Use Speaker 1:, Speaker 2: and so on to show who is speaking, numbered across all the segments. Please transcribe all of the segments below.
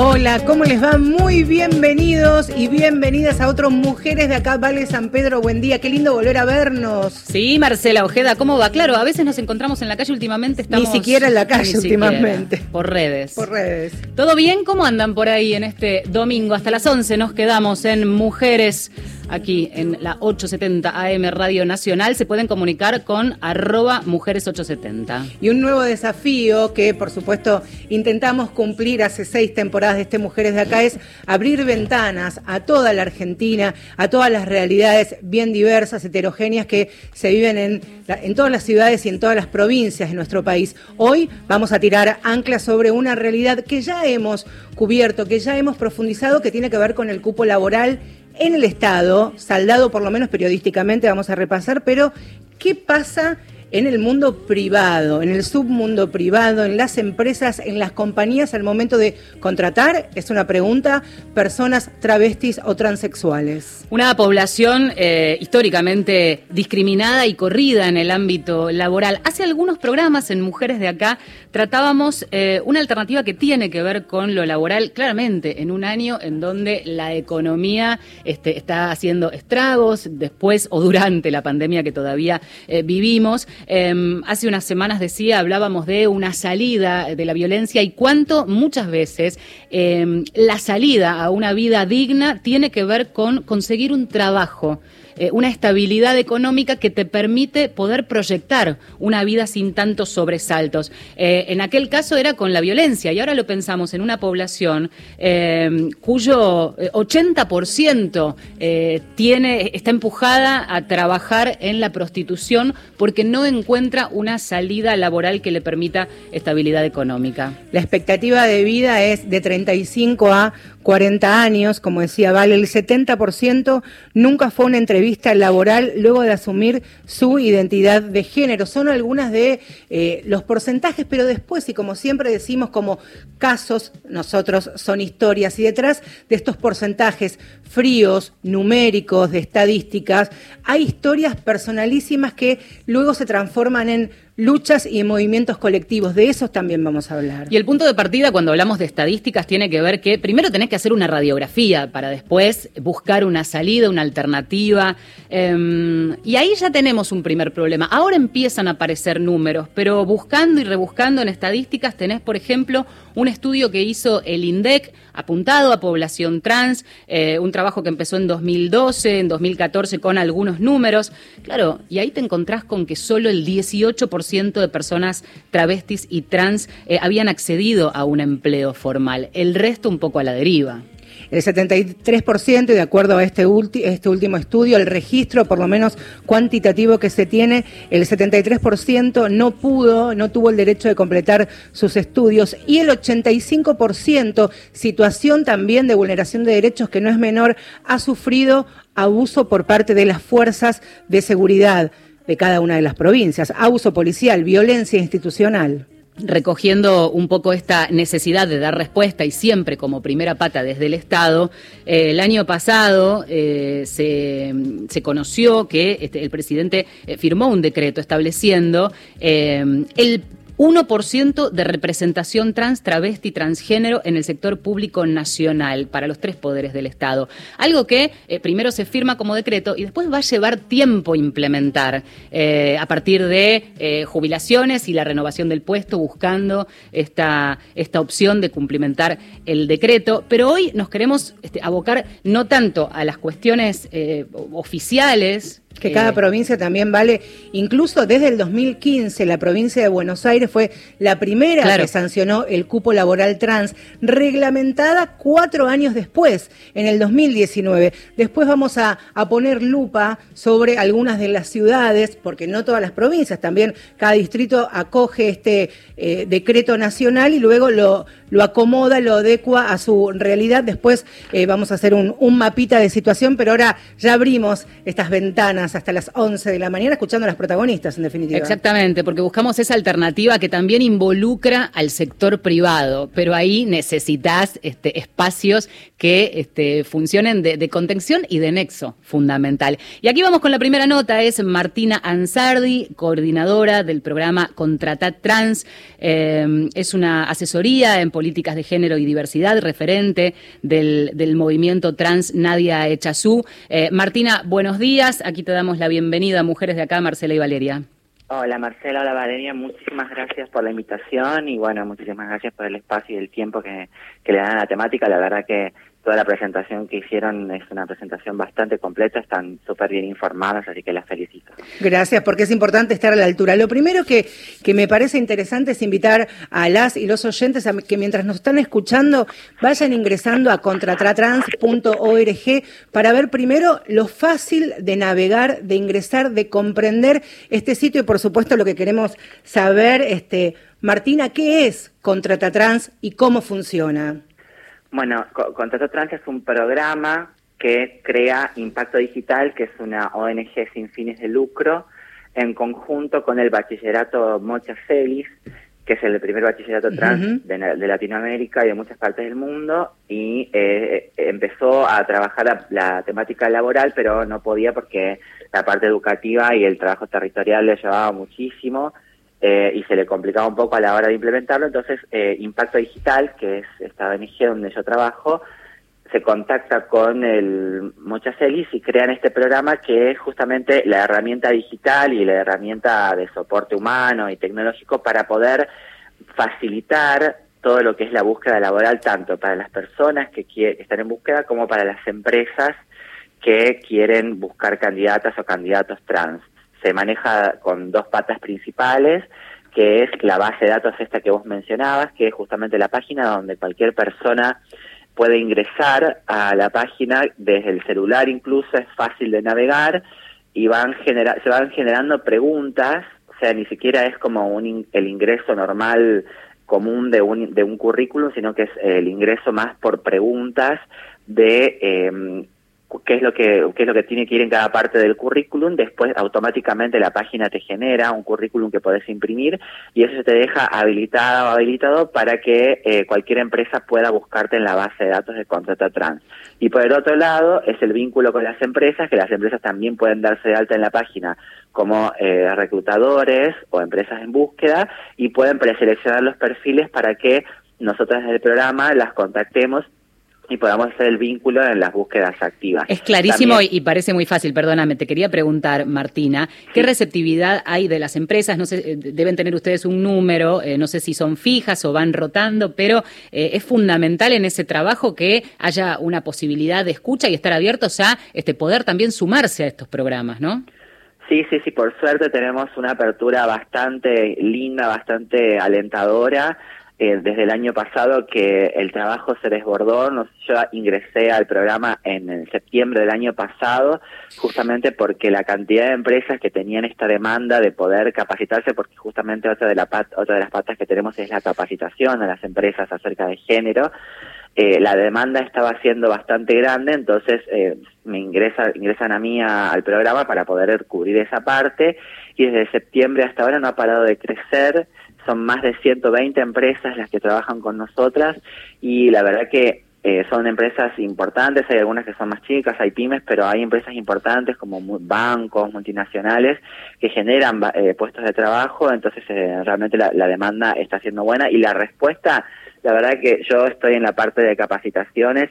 Speaker 1: Hola, ¿cómo les va? Muy bienvenidos y bienvenidas a otros Mujeres de acá, Vale San Pedro. Buen día, qué lindo volver a vernos.
Speaker 2: Sí, Marcela Ojeda, ¿cómo va? Claro, a veces nos encontramos en la calle últimamente. Estamos...
Speaker 1: Ni siquiera en la calle últimamente.
Speaker 2: por redes.
Speaker 1: Por redes.
Speaker 2: ¿Todo bien? ¿Cómo andan por ahí en este domingo? Hasta las 11 nos quedamos en Mujeres aquí en la 870 AM Radio Nacional. Se pueden comunicar con arroba mujeres870.
Speaker 1: Y un nuevo desafío que, por supuesto, intentamos cumplir hace seis temporadas de este Mujeres de Acá es abrir ventanas a toda la Argentina, a todas las realidades bien diversas, heterogéneas que se viven en, en todas las ciudades y en todas las provincias de nuestro país. Hoy vamos a tirar anclas sobre una realidad que ya hemos cubierto, que ya hemos profundizado, que tiene que ver con el cupo laboral en el Estado, saldado por lo menos periodísticamente, vamos a repasar, pero ¿qué pasa? En el mundo privado, en el submundo privado, en las empresas, en las compañías al momento de contratar? Es una pregunta, personas travestis o transexuales.
Speaker 2: Una población eh, históricamente discriminada y corrida en el ámbito laboral. Hace algunos programas en Mujeres de Acá tratábamos eh, una alternativa que tiene que ver con lo laboral, claramente, en un año en donde la economía este, está haciendo estragos, después o durante la pandemia que todavía eh, vivimos. Em, hace unas semanas decía, hablábamos de una salida de la violencia y cuánto muchas veces em, la salida a una vida digna tiene que ver con conseguir un trabajo. Eh, una estabilidad económica que te permite poder proyectar una vida sin tantos sobresaltos. Eh, en aquel caso era con la violencia y ahora lo pensamos en una población eh, cuyo 80% tiene, está empujada a trabajar en la prostitución porque no encuentra una salida laboral que le permita estabilidad económica.
Speaker 1: La expectativa de vida es de 35 a 40 años, como decía Vale, el 70% nunca fue una entrevista laboral luego de asumir su identidad de género. Son algunas de eh, los porcentajes, pero después, y como siempre decimos, como casos, nosotros son historias, y detrás de estos porcentajes fríos, numéricos, de estadísticas, hay historias personalísimas que luego se transforman en luchas y movimientos colectivos. De esos también vamos a hablar.
Speaker 2: Y el punto de partida cuando hablamos de estadísticas tiene que ver que primero tenés que hacer una radiografía para después buscar una salida, una alternativa. Em, y ahí ya tenemos un primer problema. Ahora empiezan a aparecer números, pero buscando y rebuscando en estadísticas tenés, por ejemplo, un estudio que hizo el INDEC apuntado a población trans, eh, un trabajo que empezó en 2012, en 2014 con algunos números. Claro, y ahí te encontrás con que solo el 18% de personas travestis y trans eh, habían accedido a un empleo formal, el resto un poco a la deriva.
Speaker 1: El 73%, de acuerdo a este, este último estudio, el registro, por lo menos cuantitativo que se tiene, el 73% no pudo, no tuvo el derecho de completar sus estudios. Y el 85%, situación también de vulneración de derechos que no es menor, ha sufrido abuso por parte de las fuerzas de seguridad de cada una de las provincias, abuso policial, violencia institucional.
Speaker 2: Recogiendo un poco esta necesidad de dar respuesta y siempre como primera pata desde el Estado, eh, el año pasado eh, se, se, conoció que este, el presidente eh, firmó un decreto estableciendo el 1% de representación trans, travesti, transgénero en el sector público nacional para los tres poderes del Estado. Algo que eh, primero se firma como decreto y después va a llevar tiempo implementar eh, a partir de eh, jubilaciones y la renovación del puesto, buscando esta, esta opción de cumplimentar el decreto. Pero hoy nos queremos este, abocar no tanto a las cuestiones oficiales,
Speaker 1: que cada provincia también vale, incluso desde el 2015 la provincia de Buenos Aires fue la primera que sancionó el cupo laboral trans, reglamentada cuatro años después, en el 2019. Después vamos a, poner lupa sobre algunas de las ciudades, porque no todas las provincias, también cada distrito acoge este eh, decreto nacional y luego lo, lo acomoda, lo adecua a su realidad. Después eh, vamos a hacer un, un mapita de situación, pero ahora ya abrimos estas ventanas hasta las 11 de la mañana escuchando a las protagonistas, en definitiva.
Speaker 2: Exactamente, porque buscamos esa alternativa que también involucra al sector privado, pero ahí necesitas este, espacios que este, funcionen de, contención y de nexo fundamental. Y aquí vamos con la primera nota, es Martina Ansardi, coordinadora del programa Contratat Trans. Eh, es una asesoría, políticas de género y diversidad, referente del, movimiento trans Nadia Echazú. Eh, Martina, buenos días. Aquí te damos la bienvenida a Mujeres de Acá, Marcela y Valeria.
Speaker 3: Hola Marcela, hola Valeria, muchísimas gracias por la invitación y bueno, muchísimas gracias por el espacio y el tiempo que, que le dan a la temática. La verdad que toda la presentación que hicieron es una presentación bastante completa, están súper bien informadas, así que las felicito.
Speaker 1: Gracias, porque es importante estar a la altura. Lo primero que, que me parece interesante es invitar a las y los oyentes a que mientras nos están escuchando vayan ingresando a contratratrans.org para ver primero lo fácil de navegar, de ingresar, de comprender este sitio y por supuesto lo que queremos saber, este, Martina, ¿qué es Contratatrans y cómo funciona?
Speaker 3: Bueno, Contrato Trans es un programa que crea Impacto Digital, que es una ONG sin fines de lucro, en conjunto con el bachillerato Mocha Celis, que es el primer bachillerato trans de, Latinoamérica y de muchas partes del mundo, y eh, empezó a trabajar la, temática laboral, pero no podía porque la parte educativa y el trabajo territorial le llevaba muchísimo, eh, y se le complicaba un poco a la hora de implementarlo. Entonces, eh, Impacto Digital, que es esta ONG donde yo trabajo, se contacta con el Mochacelis y crean este programa que es justamente la herramienta digital y la herramienta de soporte humano y tecnológico para poder facilitar todo lo que es la búsqueda laboral, tanto para las personas que, que están en búsqueda como para las empresas que quieren buscar candidatas o candidatos trans se maneja con dos patas principales, que es la base de datos esta que vos mencionabas, que es justamente la página donde cualquier persona puede ingresar a la página desde el celular incluso, es fácil de navegar y van genera se van generando preguntas, o sea, ni siquiera es como un el ingreso normal común de un, de un currículum, sino que es el ingreso más por preguntas de eh, qué es lo que qué es lo que tiene que ir en cada parte del currículum, después automáticamente la página te genera un currículum que podés imprimir y eso se te deja habilitado o habilitado para que eh, cualquier empresa pueda buscarte en la base de datos de contrato trans. Y por el otro lado es el vínculo con las empresas, que las empresas también pueden darse de alta en la página como eh, reclutadores o empresas en búsqueda y pueden preseleccionar los perfiles para que nosotras desde el programa las contactemos y podamos hacer el vínculo en las búsquedas activas.
Speaker 2: Es clarísimo y parece muy fácil, perdóname, te quería preguntar, Martina, ¿qué receptividad hay de las empresas? No sé, eh, deben tener ustedes un número, eh, no sé si son fijas o van rotando, pero eh, es fundamental en ese trabajo que haya una posibilidad de escucha y estar abiertos a este poder también sumarse a estos programas, ¿no?
Speaker 3: Sí, sí, sí, por suerte tenemos una apertura bastante linda, bastante alentadora eh, desde el año pasado que el trabajo se desbordó. yo ingresé al programa en, septiembre del año pasado, justamente porque la cantidad de empresas que tenían esta demanda de poder capacitarse, porque justamente otra de, la otra de las patas que tenemos es la capacitación a las empresas acerca de género. Eh, la demanda estaba siendo bastante grande, entonces eh, me ingresa, ingresan a mí al programa para poder cubrir esa parte y desde septiembre hasta ahora no ha parado de crecer son más de 120 empresas las que trabajan con nosotras y la verdad que eh, son empresas importantes, hay algunas que son más chicas, hay pymes, pero hay empresas importantes como bancos, multinacionales, que generan eh, puestos de trabajo, entonces eh, realmente la, la, demanda está siendo buena y la respuesta, la verdad que yo estoy en la parte de capacitaciones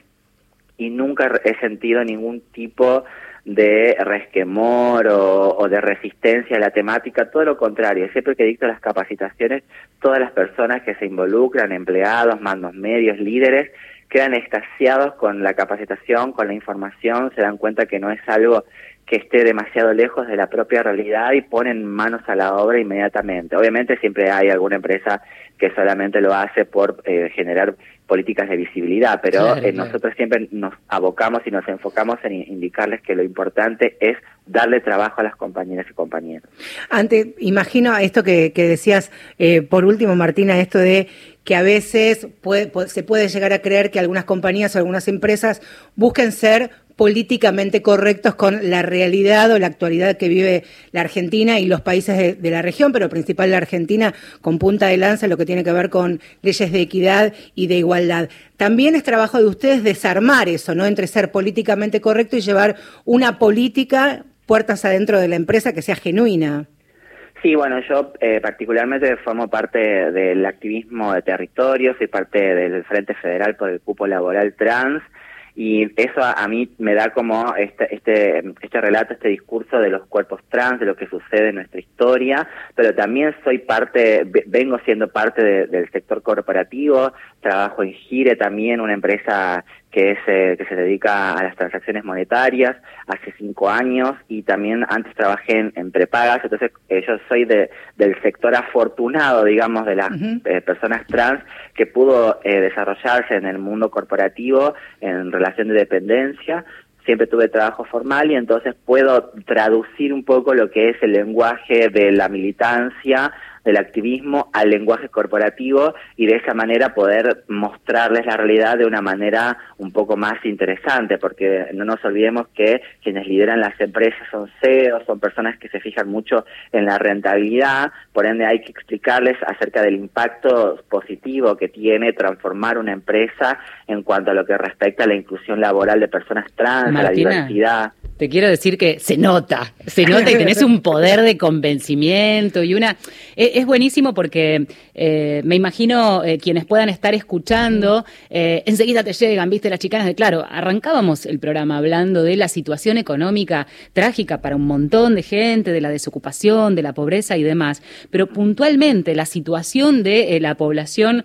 Speaker 3: y nunca he sentido ningún tipo de resquemor o, de resistencia a la temática, todo lo contrario, siempre que dicto las capacitaciones, todas las personas que se involucran, empleados, mandos medios, líderes, quedan extasiados con la capacitación, con la información, se dan cuenta que no es algo que esté demasiado lejos de la propia realidad y ponen manos a la obra inmediatamente. Obviamente siempre hay alguna empresa que solamente lo hace por eh, generar políticas de visibilidad, pero eh, nosotros siempre nos abocamos y nos enfocamos en indicarles que lo importante es darle trabajo a las compañeras y compañeros.
Speaker 1: Ante, imagino esto que, decías, eh, por último, Martina, esto de que a veces se puede llegar a creer que algunas compañías o algunas empresas busquen ser políticamente correctos con la realidad o la actualidad que vive la Argentina y los países de, la región, pero principal la Argentina con punta de lanza lo que tiene que ver con leyes de equidad y de igualdad. También es trabajo de ustedes desarmar eso, ¿no? Entre ser políticamente correcto y llevar una política puertas adentro de la empresa que sea genuina.
Speaker 3: Sí, bueno, yo eh, particularmente formo parte del activismo de territorio, soy parte del Frente Federal por el Cupo Laboral Trans y eso a, mí me da como este, este, este relato, este discurso de los cuerpos trans, de lo que sucede en nuestra historia, pero también soy parte, vengo siendo parte del sector corporativo, trabajo en Gire también, una empresa que, es, eh, que se dedica a las transacciones monetarias hace cinco años y también antes trabajé en, prepagas, entonces eh, yo soy de, del sector afortunado, digamos, de las eh, personas trans que pudo desarrollarse en el mundo corporativo en relación de dependencia, siempre tuve trabajo formal y entonces puedo traducir un poco lo que es el lenguaje de la militancia del activismo al lenguaje corporativo y de esa manera poder mostrarles la realidad de una manera un poco más interesante, porque no nos olvidemos que quienes lideran las empresas son CEOs, son personas que se fijan mucho en la rentabilidad, por ende hay que explicarles acerca del impacto positivo que tiene transformar una empresa en cuanto a lo que respecta a la inclusión laboral de personas trans, a la diversidad.
Speaker 2: Te quiero decir que se nota, se nota y tenés un poder de convencimiento y una... Es, buenísimo porque eh, me imagino eh, quienes puedan estar escuchando, eh, enseguida te llegan, viste, las chicanas de claro, arrancábamos el programa hablando de la situación económica trágica para un montón de gente, de la desocupación, de la pobreza y demás, pero puntualmente la situación de la población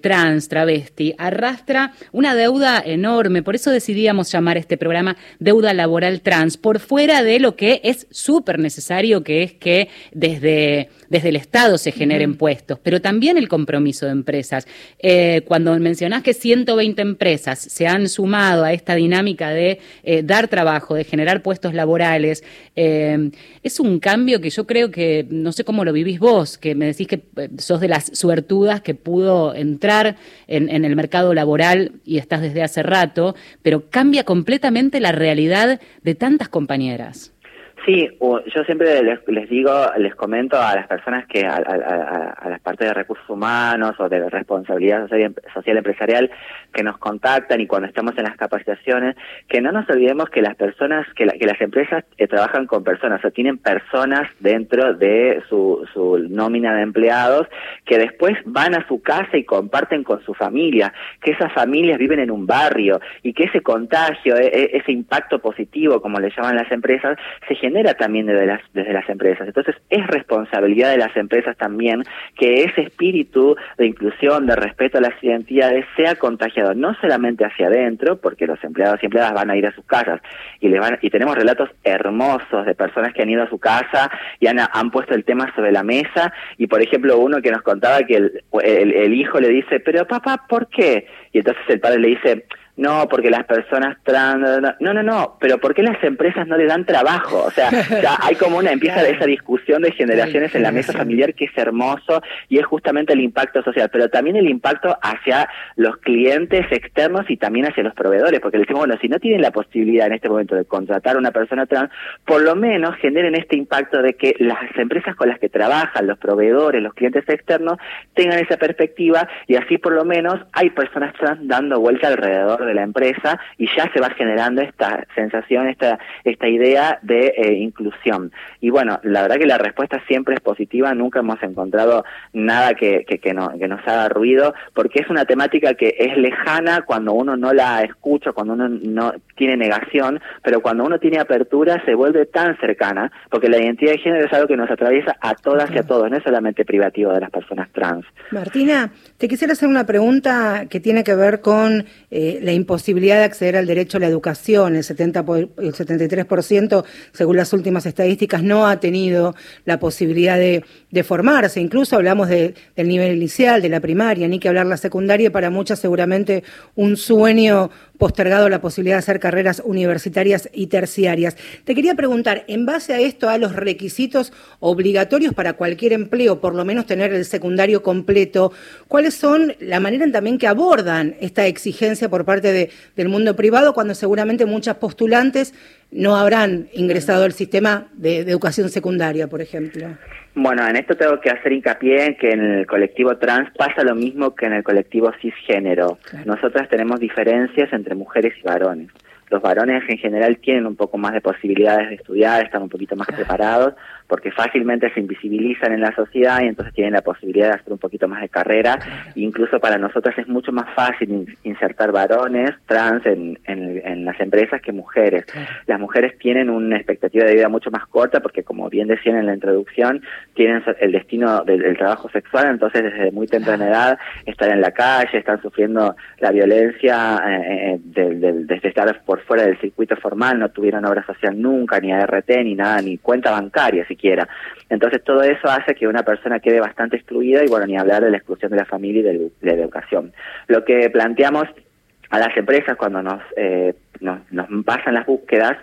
Speaker 2: trans, travesti, arrastra una deuda enorme, por eso decidíamos llamar este programa Deuda Laboral trans, por fuera de lo que es súper necesario, que es que desde, desde el Estado se generen puestos, pero también el compromiso de empresas. Eh, cuando mencionás que 120 empresas se han sumado a esta dinámica de eh, dar trabajo, de generar puestos laborales, eh, es un cambio que yo creo que, no sé cómo lo vivís vos, que me decís que sos de las suertudas que pudo entrar en, en el mercado laboral y estás desde hace rato, pero cambia completamente la realidad de tantas compañeras.
Speaker 3: Sí, yo siempre les, digo, les comento a las personas que a, las partes de recursos humanos o de responsabilidad social, empresarial que nos contactan y cuando estamos en las capacitaciones, que no nos olvidemos que las personas, que, las empresas eh, trabajan con personas, o tienen personas dentro de su, su nómina de empleados que después van a su casa y comparten con su familia, que esas familias viven en un barrio y que ese contagio, e, e, ese impacto positivo, como le llaman las empresas, se genera también desde las, desde las empresas. Entonces es responsabilidad de las empresas también que ese espíritu de inclusión, de respeto a las identidades sea contagiado no solamente hacia adentro, porque los empleados y empleadas van a ir a sus casas y, le van, y tenemos relatos hermosos de personas que han ido a su casa y han, han puesto el tema sobre la mesa y por ejemplo uno que nos contaba que el, el hijo le dice, pero papá, ¿por qué? Y entonces el padre le dice, no, porque las personas trans, no, no, no, pero ¿por qué las empresas no le dan trabajo? O sea, ya hay como una, empieza esa discusión de generaciones en la mesa familiar que es hermoso y es justamente el impacto social, pero también el impacto hacia los clientes externos y también hacia los proveedores, porque le decimos, bueno, si no tienen la posibilidad en este momento de contratar a una persona trans, por lo menos generen este impacto de que las empresas con las que trabajan, los proveedores, los clientes externos, tengan esa perspectiva y así por lo menos hay personas trans dando vuelta alrededor de la empresa y ya se va generando esta sensación, esta, esta idea de eh, inclusión. Y bueno, la verdad que la respuesta siempre es positiva, nunca hemos encontrado nada que, que, no, que nos haga ruido, porque es una temática que es lejana cuando uno no la escucha, cuando uno no tiene negación, pero cuando uno tiene apertura se vuelve tan cercana, porque la identidad de género es algo que nos atraviesa a todas y a todos, no es solamente privativo de las personas trans.
Speaker 1: Martina, te quisiera hacer una pregunta que tiene que ver con eh, la imposibilidad de acceder al derecho a la educación. El, 70 el 73%, según las últimas estadísticas, no ha tenido la posibilidad de, formarse. Incluso hablamos del nivel inicial, de la primaria, ni que hablar la secundaria, para muchas seguramente un sueño postergado la posibilidad de hacer carreras universitarias y terciarias. Te quería preguntar, en base a esto, a los requisitos obligatorios para cualquier empleo, por lo menos tener el secundario completo, ¿cuáles son la manera también que abordan esta exigencia por parte de, del mundo privado cuando seguramente muchas postulantes no habrán ingresado al sistema de educación secundaria, por ejemplo?
Speaker 3: Bueno, en esto tengo que hacer hincapié en que en el colectivo trans pasa lo mismo que en el colectivo cisgénero. Nosotras tenemos diferencias entre mujeres y varones. los varones en general tienen un poco más de posibilidades de estudiar, están un poquito más preparados, porque fácilmente se invisibilizan en la sociedad y entonces tienen la posibilidad de hacer un poquito más de carrera. Incluso para nosotros es mucho más fácil insertar varones trans en, en, las empresas que mujeres. Las mujeres tienen una expectativa de vida mucho más corta porque, como bien decían en la introducción, tienen el destino del, trabajo sexual, entonces desde muy temprana edad están en la calle, están sufriendo la violencia eh, eh desde estar por fuera del circuito formal, no tuvieron obra social nunca, ni ART, ni nada, ni cuenta bancaria siquiera. Entonces todo eso hace que una persona quede bastante excluida y bueno, ni hablar de la exclusión de la familia y de la educación. Lo que planteamos a las empresas cuando nos, eh, nos, nos, pasan las búsquedas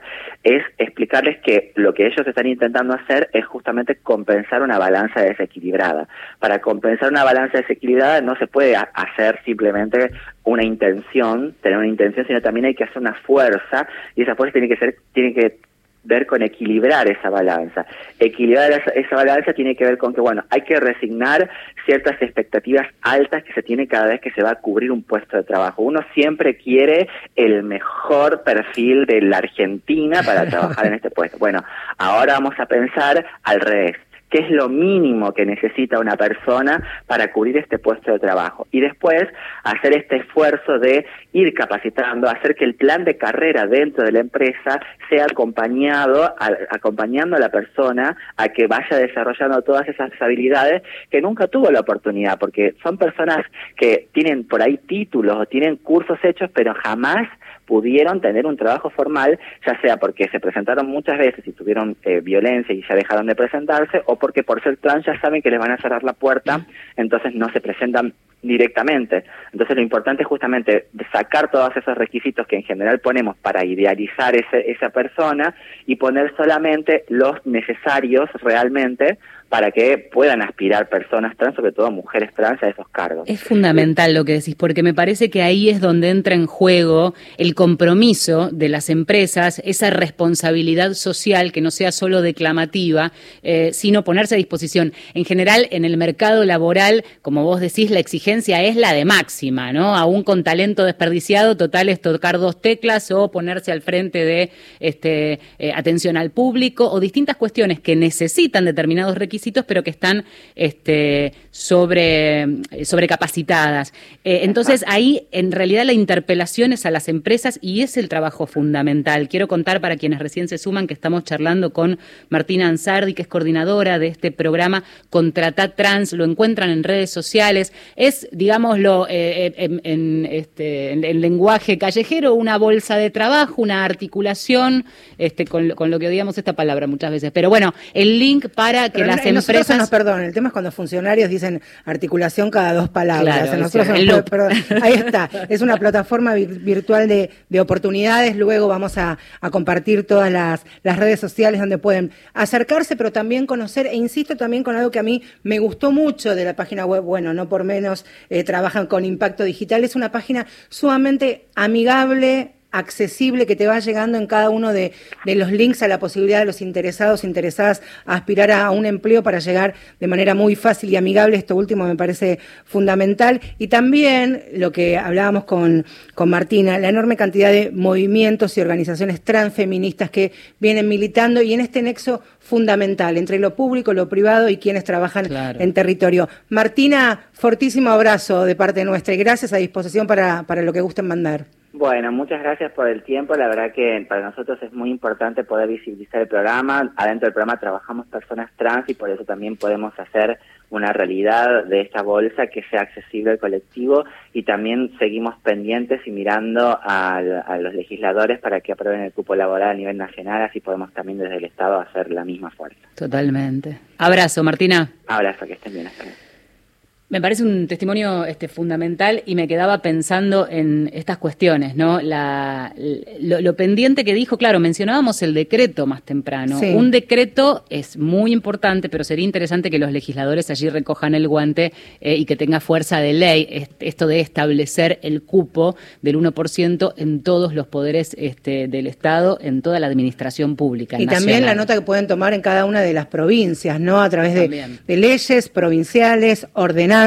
Speaker 3: es explicarles que lo que ellos están intentando hacer es justamente compensar una balanza desequilibrada. Para compensar una balanza desequilibrada no se puede hacer simplemente una intención, tener una intención, sino también hay que hacer una fuerza y esa fuerza tiene que ser, tiene que ver con equilibrar esa balanza. Equilibrar esa, balanza tiene que ver con que, bueno, hay que resignar ciertas expectativas altas que se tiene cada vez que se va a cubrir un puesto de trabajo. Uno siempre quiere el mejor perfil de la Argentina para trabajar en este puesto. Bueno, ahora vamos a pensar al revés qué es lo mínimo que necesita una persona para cubrir este puesto de trabajo. Y después hacer este esfuerzo de ir capacitando, hacer que el plan de carrera dentro de la empresa sea acompañado, acompañando a la persona a que vaya desarrollando todas esas habilidades que nunca tuvo la oportunidad, porque son personas que tienen por ahí títulos o tienen cursos hechos, pero jamás pudieron tener un trabajo formal, ya sea porque se presentaron muchas veces y tuvieron eh, violencia y ya dejaron de presentarse, o porque por ser trans ya saben que les van a cerrar la puerta, entonces no se presentan directamente. Entonces lo importante es justamente sacar todos esos requisitos que en general ponemos para idealizar ese, esa persona y poner solamente los necesarios realmente para que puedan aspirar personas trans, sobre todo mujeres trans, a esos cargos.
Speaker 2: Es fundamental lo que decís, porque me parece que ahí es donde entra en juego el compromiso de las empresas, esa responsabilidad social que no sea solo declamativa, eh, sino ponerse a disposición. En general, en el mercado laboral, como vos decís, la exigencia es la de máxima, ¿no? Aún con talento desperdiciado, total es tocar dos teclas o ponerse al frente de este, eh, atención al público o distintas cuestiones que necesitan determinados requisitos pero que están este, sobre, sobrecapacitadas. Eh, entonces, ahí en realidad la interpelación es a las empresas y es el trabajo fundamental. Quiero contar para quienes recién se suman que estamos charlando con Martina Ansardi, que es coordinadora de este programa Contrata Trans, lo encuentran en redes sociales. Es, digámoslo, eh, eh, en, este, en, lenguaje callejero, una bolsa de trabajo, una articulación, este, con, con lo que odiamos esta palabra muchas veces. Pero bueno, el link para que las empresas.
Speaker 1: Nos, perdón, el tema es cuando funcionarios dicen articulación cada dos palabras. ahí está. Es una plataforma virtual de, oportunidades. Luego vamos a, compartir todas las, redes sociales donde pueden acercarse, pero también conocer. E insisto también con algo que a mí me gustó mucho de la página web. Bueno, no por menos eh, trabajan con impacto digital. Es una página sumamente amigable accesible que te va llegando en cada uno de, los links a la posibilidad de los interesados, interesadas a aspirar a un empleo para llegar de manera muy fácil y amigable. Esto último me parece fundamental. Y también lo que hablábamos con, con Martina, la enorme cantidad de movimientos y organizaciones transfeministas que vienen militando y en este nexo fundamental entre lo público, lo privado y quienes trabajan en territorio. Martina, fortísimo abrazo de parte nuestra y gracias a disposición para, para lo que gusten mandar.
Speaker 3: Bueno, muchas gracias por el tiempo. La verdad que para nosotros es muy importante poder visibilizar el programa. Adentro del programa trabajamos personas trans y por eso también podemos hacer una realidad de esta bolsa que sea accesible al colectivo y también seguimos pendientes y mirando a, los legisladores para que aprueben el cupo laboral a nivel nacional, así podemos también desde el Estado hacer la misma fuerza.
Speaker 2: Totalmente. Abrazo, Martina.
Speaker 3: Abrazo, que estén bien.
Speaker 2: Me parece un testimonio este, fundamental y me quedaba pensando en estas cuestiones, ¿no? La, lo, pendiente que dijo, claro, mencionábamos el decreto más temprano. Un decreto es muy importante, pero sería interesante que los legisladores allí recojan el guante eh, y que tenga fuerza de ley esto de establecer el cupo del 1% en todos los poderes este, del Estado, en toda la administración pública.
Speaker 1: Y también la nota que pueden tomar en cada una de las provincias, ¿no? A través de, de leyes provinciales ordenadas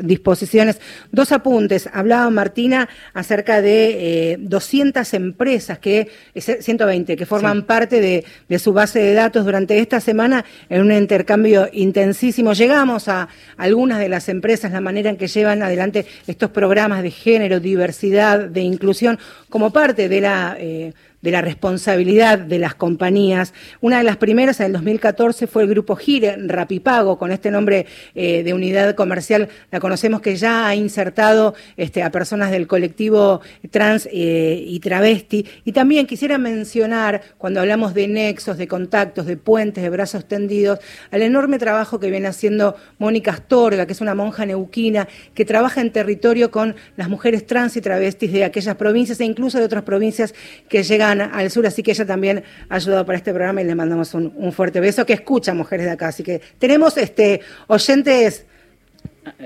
Speaker 1: disposiciones. Dos apuntes. Hablaba Martina acerca de 200 empresas, que 120, que forman parte de, de su base de datos durante esta semana en un intercambio intensísimo. Llegamos a algunas de las empresas, la manera en que llevan adelante estos programas de género, diversidad, de inclusión, como parte de la eh, de la responsabilidad de las compañías. Una de las primeras en el 2014 fue el grupo Gire, Rapipago, con este nombre eh, de unidad comercial. La conocemos que ya ha insertado este, a personas del colectivo trans eh, y travesti. Y también quisiera mencionar, cuando hablamos de nexos, de contactos, de puentes, de brazos tendidos, al enorme trabajo que viene haciendo Mónica Astorga, que es una monja neuquina, que trabaja en territorio con las mujeres trans y travestis de aquellas provincias e incluso de otras provincias que llegan al sur, así que ella también ha ayudado para este programa y le mandamos un, fuerte beso que escucha mujeres de acá. Así que tenemos este oyentes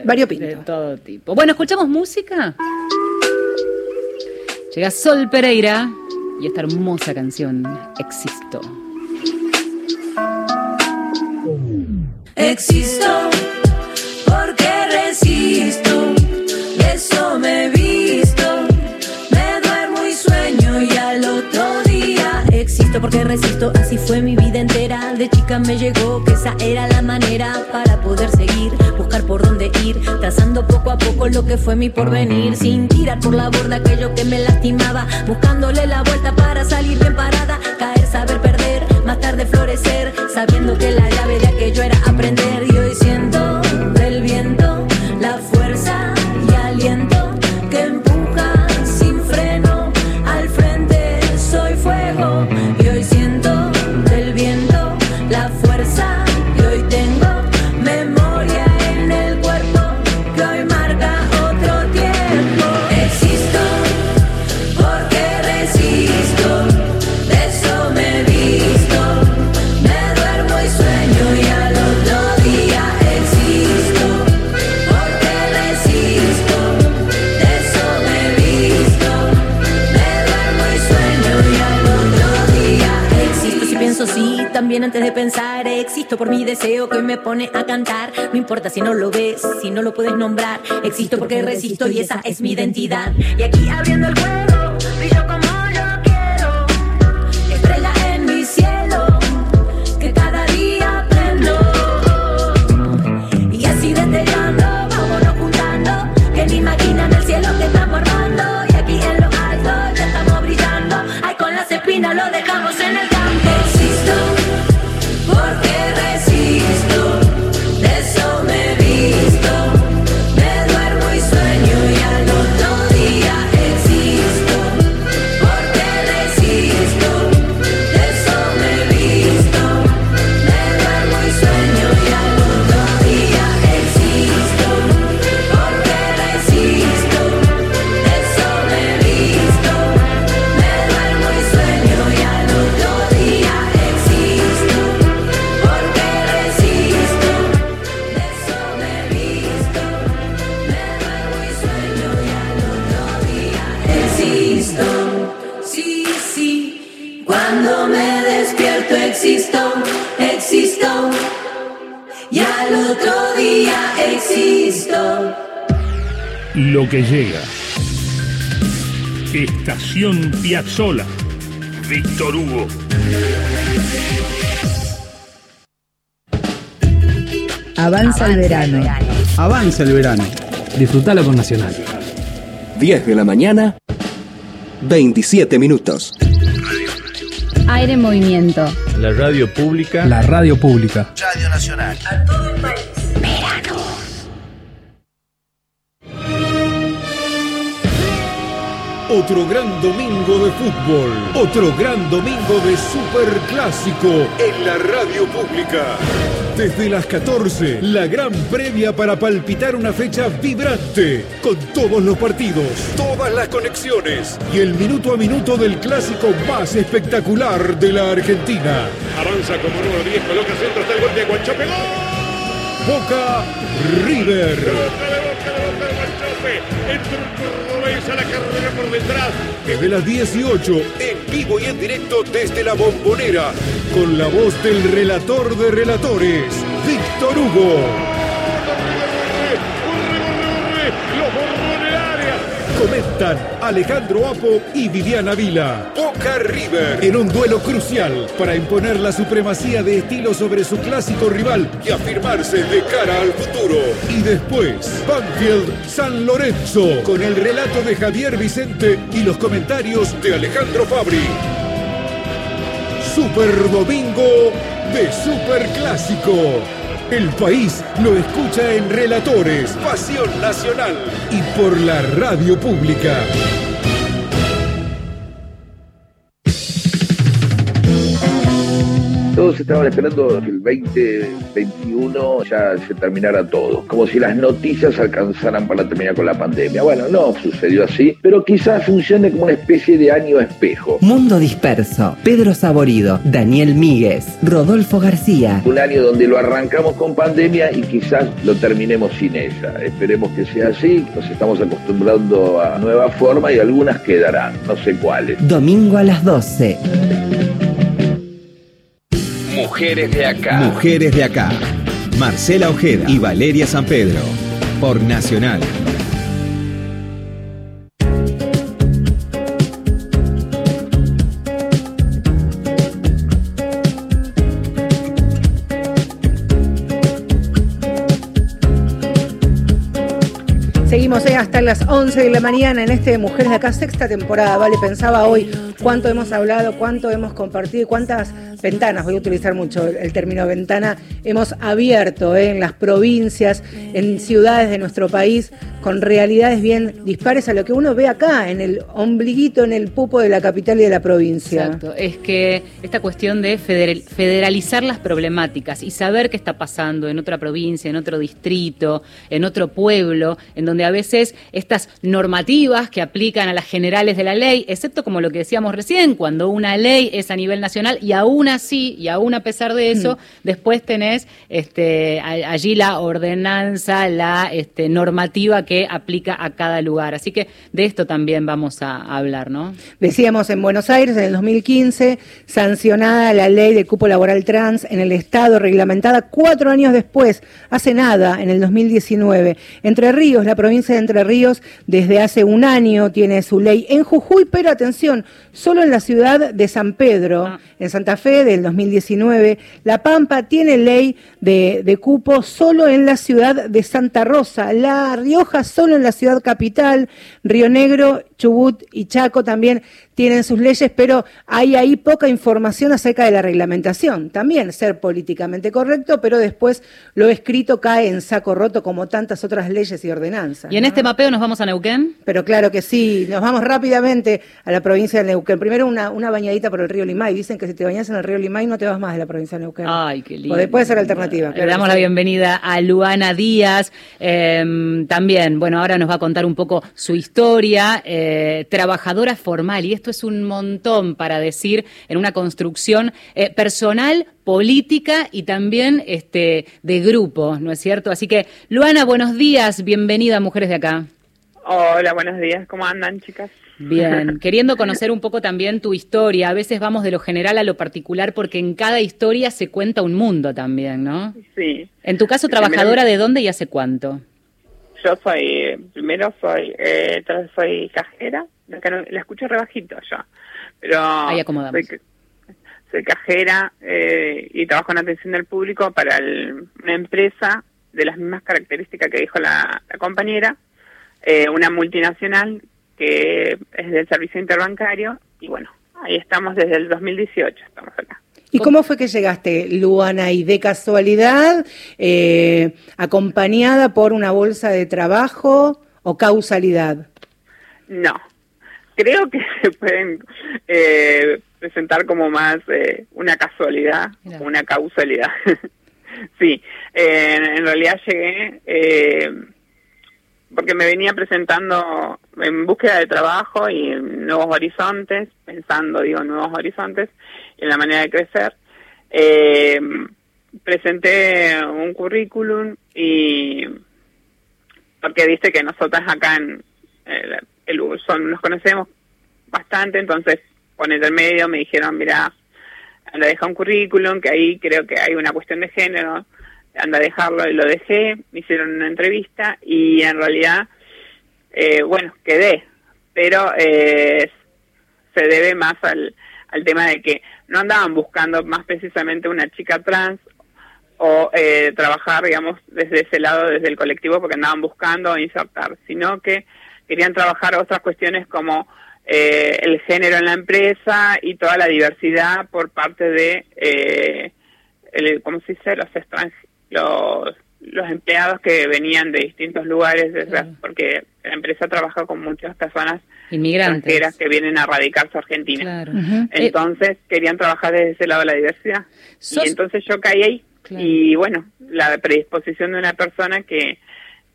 Speaker 1: variopintos.
Speaker 2: De todo tipo. Bueno, ¿escuchamos música? Llega Sol Pereira y esta hermosa canción, Existo.
Speaker 4: Existo porque resisto, eso me porque resisto, así fue mi vida entera. De chica me llegó que esa era la manera para poder seguir, buscar por dónde ir, trazando poco a poco lo que fue mi porvenir, sin tirar por la borda aquello que me lastimaba, buscándole la vuelta para salir bien parada, antes de pensar existo por mi deseo que me pone a cantar. No importa si no lo ves, si no lo puedes nombrar. Existo porque resisto y esa es mi identidad. Y aquí abriendo el juego,
Speaker 5: Piazzola. Víctor Hugo.
Speaker 6: Avanza el verano.
Speaker 7: Avanza el verano.
Speaker 8: Disfrutalo con Nacional.
Speaker 9: 10 de la mañana, 27 minutos.
Speaker 10: Aire en movimiento.
Speaker 7: La radio pública.
Speaker 8: La radio pública.
Speaker 11: Radio Nacional.
Speaker 10: A todo el país.
Speaker 12: Otro gran domingo de fútbol. Otro gran domingo de superclásico en la radio pública. Desde las 14, la gran previa para palpitar una fecha vibrante, con todos los partidos, todas las conexiones y el minuto a minuto del clásico más espectacular de la Argentina.
Speaker 13: Avanza como número 10, coloca centro, está el gol de Guanchope. ¡Gol!
Speaker 12: Boca River.
Speaker 13: Entra un cordobés a la carrera.
Speaker 12: Desde las 18, en vivo y en directo desde la bombonera, con la voz del relator de relatores, Víctor Hugo. Comentan Alejandro Apo y Viviana Vila. Boca River en un duelo crucial para imponer la supremacía de estilo sobre su clásico rival y afirmarse de cara al futuro. Y después, Banfield San Lorenzo con el relato de Javier Vicente y los comentarios de Alejandro Fabri. Super Domingo de Super Clásico. El país lo escucha en Relatores, Pasión Nacional y por la radio pública.
Speaker 11: Todos estaban esperando que el 2021 ya se terminara todo, como si las noticias alcanzaran para terminar con la pandemia. Bueno, no sucedió así, pero quizás funcione como una especie de año espejo.
Speaker 14: Mundo Disperso, Pedro Saborido, Daniel Míguez, Rodolfo García.
Speaker 11: Un año donde lo arrancamos con pandemia y quizás lo terminemos sin ella. Esperemos que sea así, nos estamos acostumbrando a nuevas formas y algunas quedarán, no sé cuáles.
Speaker 14: Domingo a las 12.
Speaker 9: Mujeres de acá.
Speaker 15: Mujeres de acá. Marcela Ojeda y Valeria San Pedro. Por Nacional.
Speaker 1: Eh, hasta las 11 de la mañana en este Mujeres de Acá, sexta temporada, ¿vale? Pensaba hoy cuánto hemos hablado, cuánto hemos compartido cuántas ventanas, voy a utilizar mucho el, término ventana, hemos abierto eh, en las provincias, en ciudades de nuestro país, con realidades bien dispares a lo que uno ve acá, en el ombliguito, en el pupo de la capital y de la provincia.
Speaker 2: Exacto, es que esta cuestión de federal- federalizar las problemáticas y saber qué está pasando en otra provincia, en otro distrito, en otro pueblo, en donde a veces estas normativas que aplican a las generales de la ley, excepto como lo que decíamos recién, cuando una ley es a nivel nacional y aún así, y aún a pesar de eso, después tenés este, allí la ordenanza, la este, normativa que aplica a cada lugar. Así que de esto también vamos a hablar, ¿no?
Speaker 1: Decíamos en Buenos Aires en el 2015, sancionada la ley de cupo laboral trans en el Estado, reglamentada cuatro años después, hace nada, en el 2019. Entre Ríos, la provincia de Entre Ríos, desde hace un año tiene su ley en Jujuy, pero atención, solo en la ciudad de San Pedro, en Santa Fe, del 2019. La Pampa tiene ley de, de cupo solo en la ciudad de Santa Rosa. La Rioja solo en la ciudad capital. Río Negro, Chubut y Chaco también tienen sus leyes, pero hay ahí poca información acerca de la reglamentación. También ser políticamente correcto, pero después lo escrito cae en saco roto como tantas otras leyes y ordenanzas.
Speaker 2: Y en este mapeo nos vamos a Neuquén.
Speaker 1: Pero claro que sí, nos vamos rápidamente a la provincia de Neuquén. Primero una, una bañadita por el río Limay. Dicen que si te bañas en el río Limay no te vas más de la provincia de Neuquén.
Speaker 2: Ay, qué lindo.
Speaker 1: Puede, puede ser alternativa.
Speaker 2: Le damos la bienvenida a Luana Díaz. eh, también, bueno, ahora nos va a contar un poco su historia. eh, trabajadora formal, y esto es un montón para decir en una construcción eh, personal, política y también este, de grupo, ¿no es cierto? Así que, Luana, buenos días, bienvenida a Mujeres de Acá.
Speaker 16: Hola, buenos días. ¿Cómo andan, chicas?
Speaker 2: Bien, queriendo conocer un poco también tu historia. A veces vamos de lo general a lo particular porque en cada historia se cuenta un mundo también, ¿no?
Speaker 16: Sí.
Speaker 2: En tu caso, trabajadora de dónde y hace cuánto?
Speaker 16: Yo soy, primero soy, eh, soy cajera. Acá no- la escucho rebajito yo. Pero
Speaker 2: Ahí acomodamos.
Speaker 16: Soy, soy cajera eh, y trabajo en atención del público para el- una empresa de las mismas características que dijo la, la compañera, eh, una multinacional que es del servicio interbancario y bueno, ahí estamos desde el 2018, estamos acá.
Speaker 1: ¿Y cómo fue que llegaste, Luana? ¿Y de casualidad, eh, acompañada por una bolsa de trabajo o causalidad?
Speaker 16: No, creo que se pueden eh, presentar como más eh, una casualidad, una causalidad. sí, eh, en, realidad llegué eh, porque me venía presentando en búsqueda de trabajo y en nuevos horizontes, pensando, digo, nuevos horizontes, en la manera de crecer. Eh, presenté un currículum y porque viste que nosotras acá en el, el- son, nos conocemos bastante, entonces con el medio me dijeron, mira, anda a dejar un currículum, que ahí creo que hay una cuestión de género, anda a dejarlo y lo dejé, me hicieron una entrevista y en realidad, eh, bueno, quedé, pero eh, se debe más al, al tema de que no andaban buscando más precisamente una chica trans o eh, trabajar, digamos, desde ese lado, desde el colectivo, porque andaban buscando insertar, sino que querían trabajar otras cuestiones como eh, el género en la empresa y toda la diversidad por parte de, eh, el, ¿cómo se dice?, los los, los empleados que venían de distintos lugares, porque la empresa trabaja con muchas personas
Speaker 2: inmigrantes
Speaker 16: que vienen a radicarse a Argentina. Entonces querían trabajar desde ese lado de la diversidad. Y entonces yo caí ahí. Y bueno, la predisposición de una persona que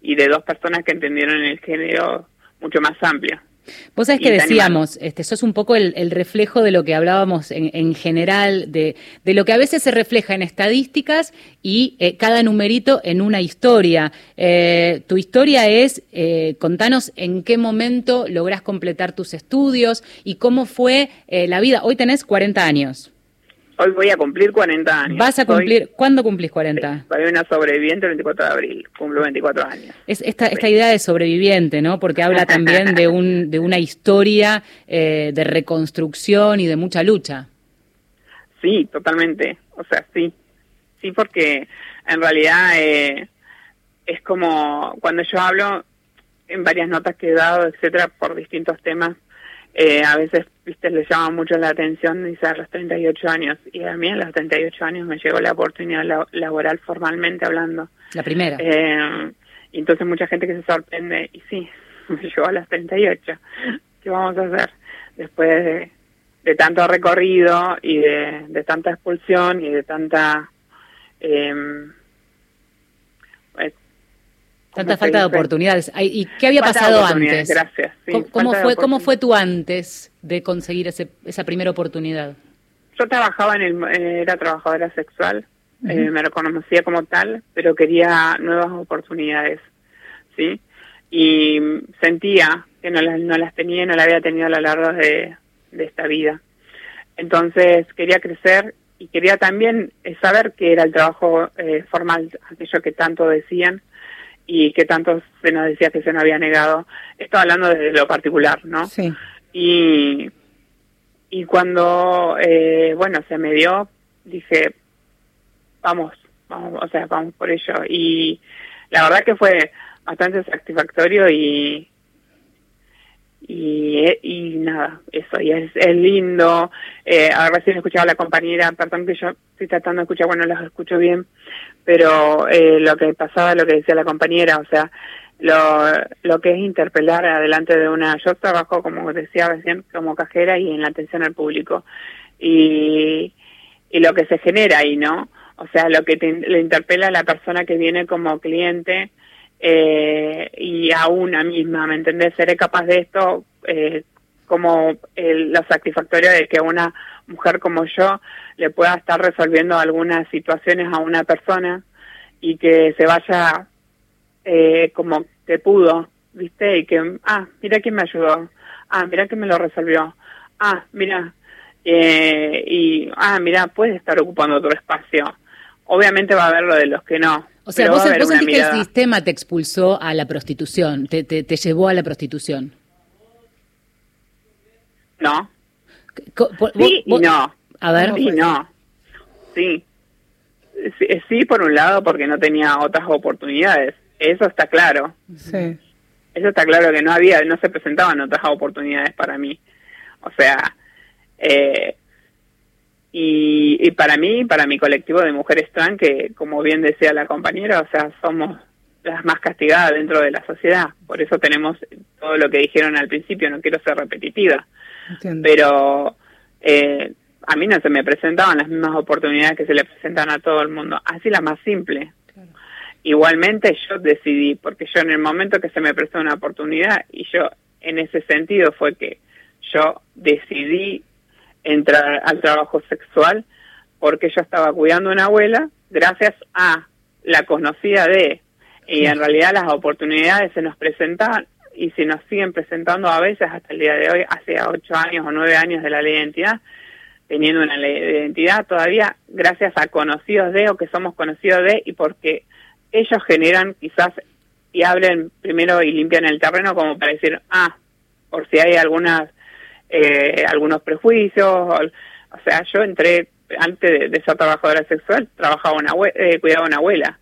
Speaker 16: y de dos personas que entendieron el género mucho más amplio.
Speaker 2: Vos sabés que decíamos, este, sos un poco el, reflejo de lo que hablábamos en, general, de, de, lo que a veces se refleja en estadísticas y eh, cada numerito en una historia. Eh, tu historia es, eh, contanos en qué momento lográs completar tus estudios y cómo fue la vida. Hoy tenés 40 años.
Speaker 16: Hoy voy a cumplir 40 años.
Speaker 2: ¿Vas a cumplir? ¿Cuándo cumplís 40?
Speaker 16: Soy una sobreviviente el 24 de abril, cumplo 24 años.
Speaker 2: Es esta, esta idea de sobreviviente, ¿no? Porque habla también de, un, de una historia eh, de reconstrucción y de mucha lucha.
Speaker 16: Sí, totalmente. O sea, sí. Sí, porque en realidad eh, es como cuando yo hablo en varias notas que he dado, etcétera, por distintos temas, eh, a veces viste le llama mucho la atención dice a los 38 años. Y a mí a los 38 años me llegó la oportunidad laboral formalmente hablando.
Speaker 2: La primera.
Speaker 16: Eh, y entonces mucha gente que se sorprende y sí me llegó a los 38 qué vamos a hacer después de, tanto recorrido y de, de, tanta expulsión y de tanta eh,
Speaker 2: Tanta falta de oportunidades. ¿Y qué había pasado antes?
Speaker 16: Gracias.
Speaker 2: ¿Cómo, fue, ¿Cómo fue tú antes de conseguir ese, esa primera oportunidad?
Speaker 16: Yo trabajaba en el, era trabajadora sexual, eh, me reconocía como tal, pero quería nuevas oportunidades, ¿sí? Y sentía que no las, no las tenía, no las había tenido a lo largo de, esta vida. Entonces quería crecer y quería también eh, saber qué era el trabajo eh, formal, aquello que tanto decían, y que tanto se nos decía que se nos había negado. Estoy hablando desde lo particular, ¿no?
Speaker 1: Sí.
Speaker 16: Y, y cuando, eh, bueno, se me dio, dije, vamos, vamos, o sea, vamos por ello. Y la verdad que fue bastante satisfactorio y, y, y nada, eso, y es, es lindo. Eh, ahora recién escuchaba a la compañera, perdón que yo estoy tratando de escuchar, bueno, los escucho bien, pero eh, lo que pasaba, lo que decía la compañera, o sea, lo, que es interpelar adelante de una, yo trabajo, como decía recién, como cajera y en la atención al público, y, y lo que se genera ahí, ¿no? O sea, lo que le interpela a la persona que viene como cliente, eh, y a una misma, ¿me entendés? Seré capaz de esto eh, como el, lo satisfactorio de que una mujer como yo le pueda estar resolviendo algunas situaciones a una persona y que se vaya eh, como que pudo, ¿viste? Y que, ah, mira quién me ayudó, ah, mira quién me lo resolvió, ah, mira, eh, y, ah, mira, puede estar ocupando otro espacio. Obviamente va a haber lo de los que no,
Speaker 2: o sea, vos, vos sentís que el sistema te expulsó a la prostitución, te, te, llevó a la prostitución.
Speaker 16: No. Sí y no.
Speaker 2: A ver.
Speaker 16: Sí no. Sí. sí. por un lado, porque no tenía otras oportunidades. Eso está claro.
Speaker 1: Sí.
Speaker 16: Eso está claro que no había, no se presentaban otras oportunidades para mí. O sea, eh, y, para mí, para mi colectivo de mujeres trans, que como bien decía la compañera, o sea, somos las más castigadas dentro de la sociedad. Por eso tenemos todo lo que dijeron al principio, no quiero ser repetitiva. Pero eh, a mí no se me presentaban las mismas oportunidades que se le presentan a todo el mundo. Así la más simple. Igualmente yo decidí, porque yo en el momento que se me prestó una oportunidad, y yo en ese sentido fue que yo decidí entrar al trabajo sexual porque yo estaba cuidando a una abuela gracias a la conocida de y en realidad las oportunidades se nos presentan y se nos siguen presentando a veces hasta el día de hoy, hace ocho años o nueve años de la ley de identidad, teniendo una ley de identidad todavía gracias a conocidos de o que somos conocidos de y porque ellos generan quizás y hablen primero y limpian el terreno como para decir, ah, por si hay algunas eh, algunos prejuicios. O, o sea, yo entré antes de, de ser trabajadora sexual, trabajaba una eh, cuidaba a una abuela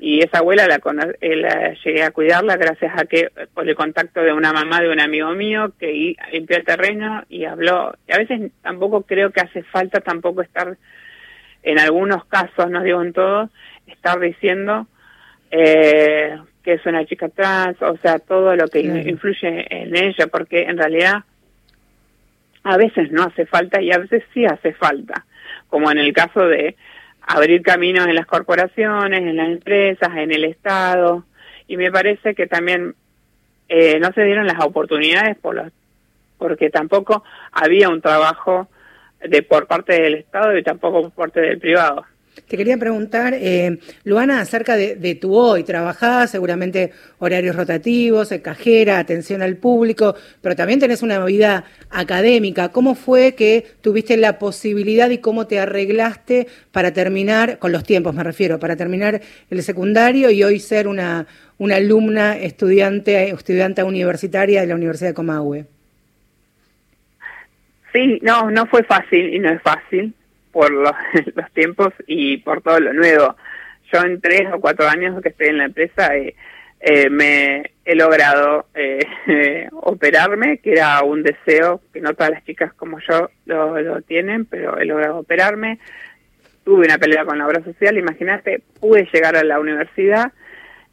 Speaker 16: y esa abuela la, eh, la llegué a cuidarla gracias a que por el contacto de una mamá de un amigo mío que limpió el terreno y habló. Y a veces tampoco creo que hace falta tampoco estar, en algunos casos, no digo en todos, estar diciendo eh, que es una chica trans, o sea, todo lo que
Speaker 1: Claro.
Speaker 16: influye en ella, porque en realidad a veces no hace falta y a veces sí hace falta, como en el caso de abrir caminos en las corporaciones, en las empresas, en el Estado, y me parece que también eh, no se dieron las oportunidades por los, porque tampoco había un trabajo de por parte del Estado y tampoco por parte del privado.
Speaker 1: Te quería preguntar, eh, Luana, acerca de, tu hoy. Trabajás seguramente horarios rotativos, eh, cajera, atención al público, pero también tenés una vida académica. ¿Cómo fue que tuviste la posibilidad y cómo te arreglaste para terminar, con los tiempos me refiero, para terminar el secundario y hoy ser una, una alumna estudiante, estudiante universitaria de la Universidad de Comahue?
Speaker 16: Sí, no, no fue fácil y no es fácil por los, los tiempos y por todo lo nuevo. Yo en tres o cuatro años que estoy en la empresa eh, eh, me he logrado eh, operarme, que era un deseo que no todas las chicas como yo lo, lo tienen, pero he logrado operarme. Tuve una pelea con la obra social, imagínate, pude llegar a la universidad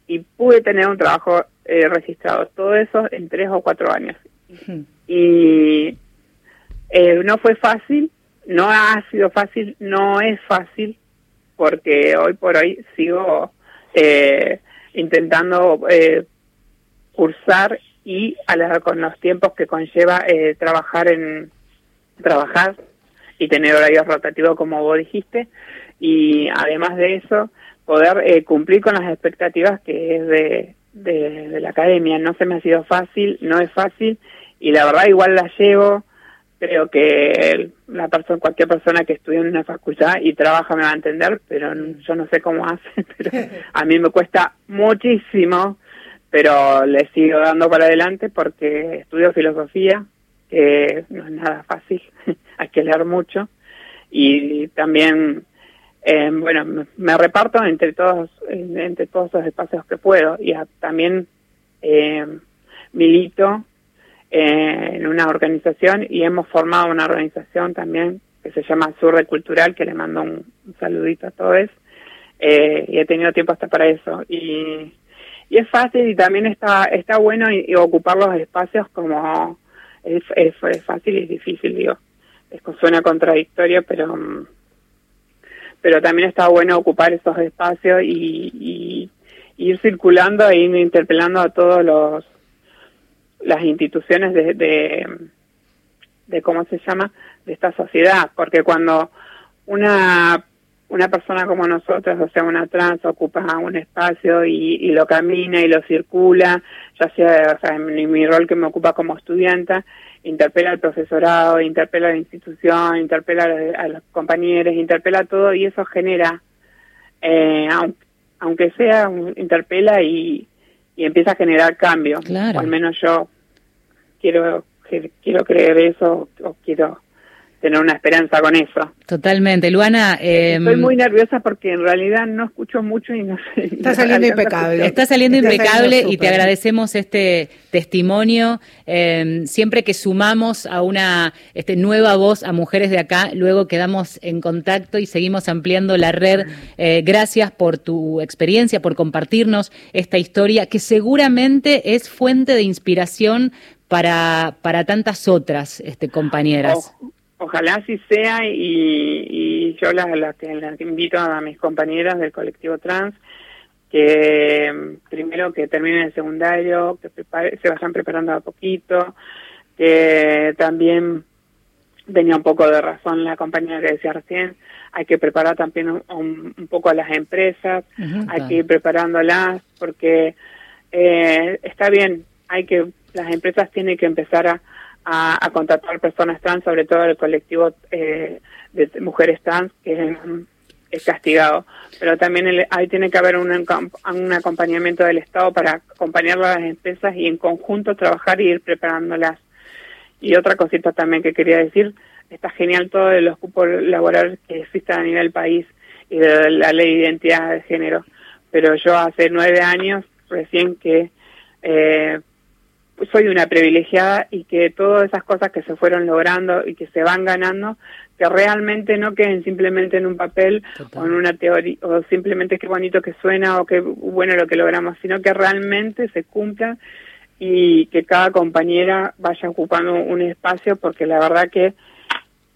Speaker 16: y pude tener un trabajo eh, registrado. Todo eso en tres o cuatro años. Y eh, no fue fácil, no ha sido fácil, no es fácil, porque hoy por hoy sigo eh, intentando eh, cursar y a la- con los tiempos que conlleva eh, trabajar en trabajar y tener horarios rotativos como vos dijiste y además de eso poder eh, cumplir con las expectativas que es de, de, de la academia. No se me ha sido fácil no es fácil y la verdad igual la llevo creo que la persona cualquier persona que estudie en una facultad y trabaja me va a entender pero yo no sé cómo hace pero a mí me cuesta muchísimo pero le sigo dando para adelante porque estudio filosofía que no es nada fácil hay que leer mucho. Y también eh, bueno me, reparto entre todos en- entre todos los espacios que puedo y también eh, milito eh, en una organización y hemos formado una organización también que se llama Surre Cultural, que le mando un, saludito a todos. Eh, y he tenido tiempo hasta para eso. Y, y es fácil y también está está bueno y, ocupar los espacios como es, es, fácil y es difícil, digo. Es, suena contradictorio, pero mm, pero también está bueno ocupar esos espacios y- y ir circulando e ir interpelando a todos los las instituciones de, de, cómo se llama de esta sociedad porque cuando una una persona como nosotros o sea una trans ocupa un espacio y, y lo camina y lo circula ya sea, o sea en mi, rol que me ocupa como estudianta interpela al profesorado interpela a la institución interpela a, los- a los compañeros interpela todo y eso genera eh, aun- aunque sea interpela y, y empieza a generar cambio
Speaker 2: Claro.
Speaker 16: o al menos yo quiero quiero creer eso o quiero tener una esperanza con eso
Speaker 2: Totalmente. Luana, eh,
Speaker 16: estoy muy nerviosa porque en realidad no escucho mucho y no sé
Speaker 1: Está saliendo impecable.
Speaker 2: Está saliendo
Speaker 1: Está
Speaker 2: impecable
Speaker 1: saliendo
Speaker 2: y te agradecemos este testimonio. Eh, siempre que sumamos a una este, nueva voz a mujeres de acá, luego quedamos en contacto y seguimos ampliando la red. Eh, gracias por tu experiencia, por compartirnos esta historia que seguramente es fuente de inspiración para, para tantas otras este, compañeras.
Speaker 16: Ojalá así sea y, y yo la, la que la invito a mis compañeras del colectivo trans que mm, primero que terminen el secundario, que prepare- se vayan preparando a poquito, que también tenía un poco de razón la compañera que decía recién, hay que preparar también un, un- un poco a las empresas, hay que ir preparándolas porque eh, está bien, hay que las empresas tienen que empezar a, a, a contratar personas trans, sobre todo el colectivo eh, de mujeres trans que es, castigado, pero también el- ahí tiene que haber un, un acompañamiento del Estado para acompañar a las empresas y en conjunto trabajar y ir preparándolas. Y otra cosita también que quería decir, está genial todo de los cupos laborales que existen a nivel país y de la ley de identidad de género, pero yo hace nueve años recién que eh, soy una privilegiada y que todas esas cosas que se fueron logrando y que se van ganando, que realmente no queden simplemente en un papel o en una teoría, o simplemente qué bonito que suena o qué bueno lo que logramos, sino que realmente se cumplan y que cada compañera vaya ocupando un espacio, porque la verdad que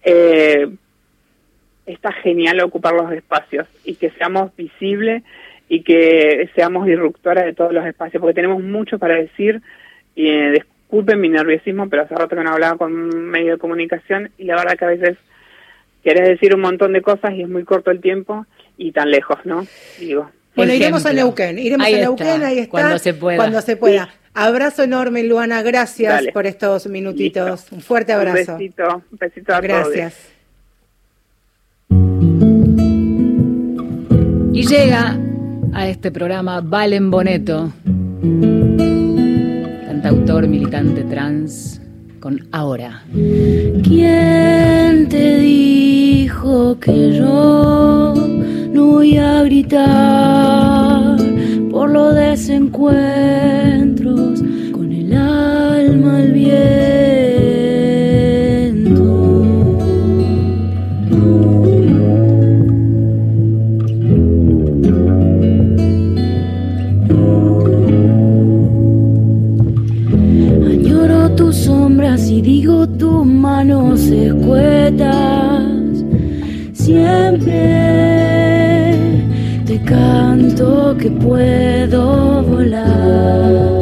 Speaker 16: eh, está genial ocupar los espacios y que seamos visibles y que seamos disruptoras de todos los espacios, porque tenemos mucho para decir y eh, disculpen mi nerviosismo, pero hace rato que no hablaba con un medio de comunicación y la verdad que a veces querés decir un montón de cosas y es muy corto el tiempo y tan lejos, ¿no? Digo.
Speaker 1: Bueno, iremos a Neuquén, iremos a Neuquén, ahí está.
Speaker 2: Cuando se pueda.
Speaker 1: Cuando se pueda. Abrazo enorme, Luana, gracias
Speaker 16: Dale.
Speaker 1: por estos minutitos. Un fuerte abrazo.
Speaker 16: Un besito, un besito a
Speaker 1: Gracias.
Speaker 2: Y llega a este programa Valen Boneto, cantautor militante trans, con Ahora.
Speaker 17: ¿Quién te dijo que yo no voy a gritar por los desencuentros con el alma al viento? Digo tus manos escuetas. Siempre te canto que puedo volar.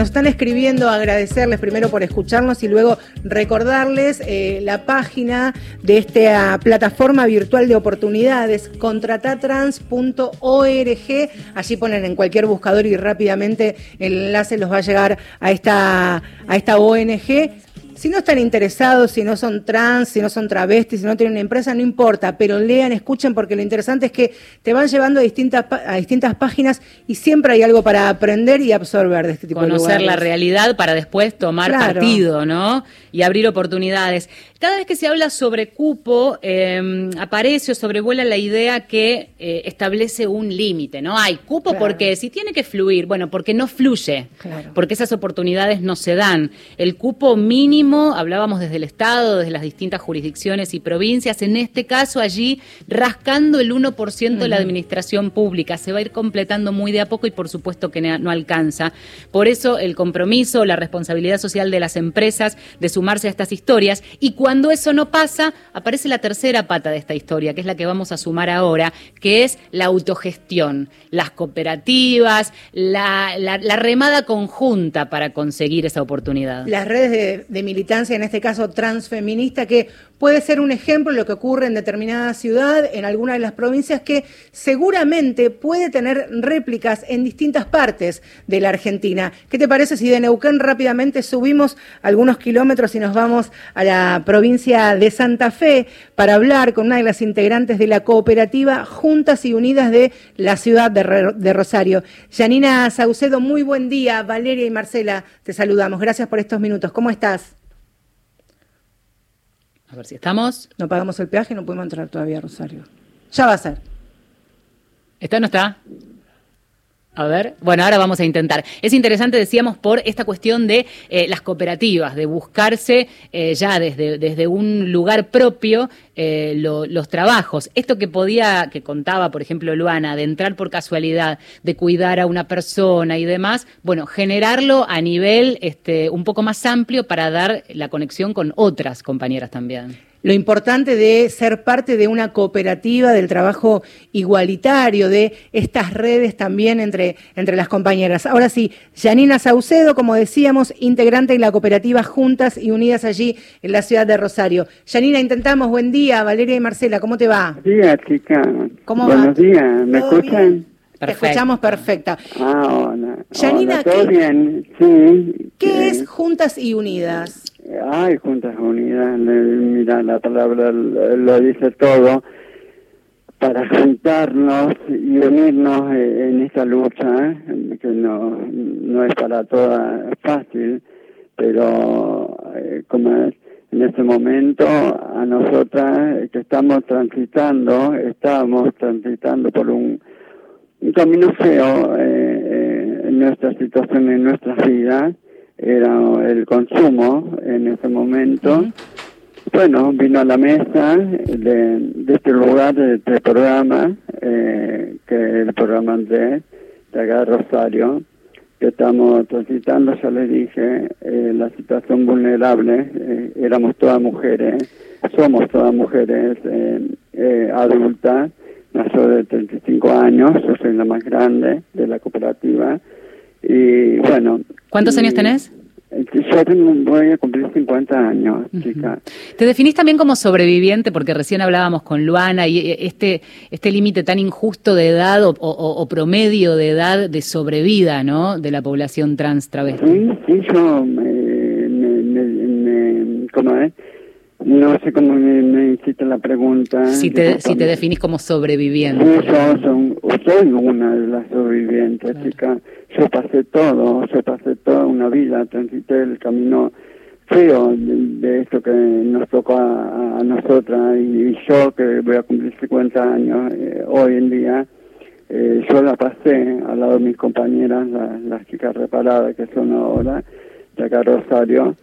Speaker 1: Nos están escribiendo, agradecerles primero por escucharnos y luego recordarles eh, la página de esta plataforma virtual de oportunidades, contratatrans.org. Allí ponen en cualquier buscador y rápidamente el enlace los va a llegar a esta, a esta ONG. Si no están interesados, si no son trans, si no son travestis, si no tienen una empresa, no importa, pero lean, escuchen, porque lo interesante es que te van llevando a distintas, a distintas páginas y siempre hay algo para aprender y absorber de este tipo de
Speaker 2: Conocer la realidad para después tomar
Speaker 1: Claro.
Speaker 2: partido, ¿no? Y abrir oportunidades. Cada vez que se habla sobre cupo, eh, aparece o sobrevuela la idea que eh, establece un límite, ¿no? Hay cupo porque si tiene que fluir, bueno, porque no fluye, porque esas oportunidades no se dan. El cupo mínimo, hablábamos desde el Estado, desde las distintas jurisdicciones y provincias, en este caso allí rascando el 1% de la administración pública. Se va a ir completando muy de a poco y por supuesto que no alcanza. Por eso el compromiso, la responsabilidad social de las empresas de sumarse a estas historias y cuando eso no pasa, aparece la tercera pata de esta historia, que es la que vamos a sumar ahora, que es la autogestión, las cooperativas, la, remada conjunta para conseguir esa oportunidad.
Speaker 1: Las redes de, de militancia, en este caso transfeminista, que puede ser un ejemplo de lo que ocurre en determinada ciudad, en alguna de las provincias, que seguramente puede tener réplicas en distintas partes de la Argentina. ¿Qué te parece si de Neuquén rápidamente subimos algunos kilómetros y nos vamos a la provincia? de Santa Fe para hablar con una de las integrantes de la cooperativa Juntas y Unidas de la ciudad de, Rosario. Janina Saucedo, muy buen día. Valeria y Marcela, te saludamos. Gracias por estos minutos. ¿Cómo estás?
Speaker 2: A ver si estamos.
Speaker 1: No pagamos el peaje, no podemos entrar todavía a Rosario. Ya va a ser.
Speaker 2: ¿Está o no está? A ver, bueno, ahora vamos a intentar. Es interesante, decíamos, por esta cuestión de eh, las cooperativas, de buscarse eh, ya desde, desde un lugar propio eh, los trabajos. Esto que podía, que contaba, por ejemplo, Luana, de entrar por casualidad, de cuidar a una persona y demás, bueno, generarlo a nivel este, un poco más amplio para dar la conexión con otras compañeras también
Speaker 1: lo importante de ser parte de una cooperativa, del trabajo igualitario, de estas redes también entre, entre las compañeras. Ahora sí, Janina Saucedo, como decíamos, integrante en la cooperativa Juntas y Unidas allí en la ciudad de Rosario. Janina, intentamos, buen día, Valeria y Marcela, ¿cómo te va?
Speaker 18: Buenos días, chica.
Speaker 1: ¿Cómo
Speaker 18: Buenos días, ¿me escuchan?
Speaker 1: Te escuchamos perfecta.
Speaker 18: Ah, hola.
Speaker 1: Janina,
Speaker 18: ¿todo bien? Sí.
Speaker 1: ¿Qué es Juntas y Unidas?
Speaker 18: Ay, Juntas Unidas, mira, la palabra lo dice todo, para juntarnos y unirnos en esta lucha, que no, no es para todas fácil, pero eh, como es, en este momento a nosotras que estamos transitando, estamos transitando por un, camino feo eh, eh, en nuestra situación, en nuestras vidas, era el consumo en ese momento. Bueno, vino a la mesa de, este lugar, de este programa, eh, que es el programa de, de acá de Rosario, que estamos transitando, ya les dije, eh, la situación vulnerable, eh, éramos todas mujeres, somos todas mujeres adultas, mayores de 35 años, yo soy la más grande de la cooperativa, y bueno.
Speaker 2: ¿Cuántos años tenés?
Speaker 18: Yo tengo, voy a cumplir 50 años, chica.
Speaker 2: Te definís también como sobreviviente, porque recién hablábamos con Luana, y eh, este este límite tan injusto de edad o, promedio de edad de sobrevida, ¿no?, de la población trans travesti.
Speaker 18: Sí, sí, yo me, me, me, ¿cómo es? No sé cómo me, hiciste la pregunta.
Speaker 2: Si te, si te definís como sobreviviente.
Speaker 18: yo soy una de las sobrevivientes, chica. Yo pasé todo, yo pasé toda una vida, transité el camino feo de, esto que nos tocó a, nosotras y, yo que voy a cumplir 50 años eh, hoy en día, eh, yo la pasé al lado de mis compañeras, las chicas reparadas que son ahora, de acá Rosario,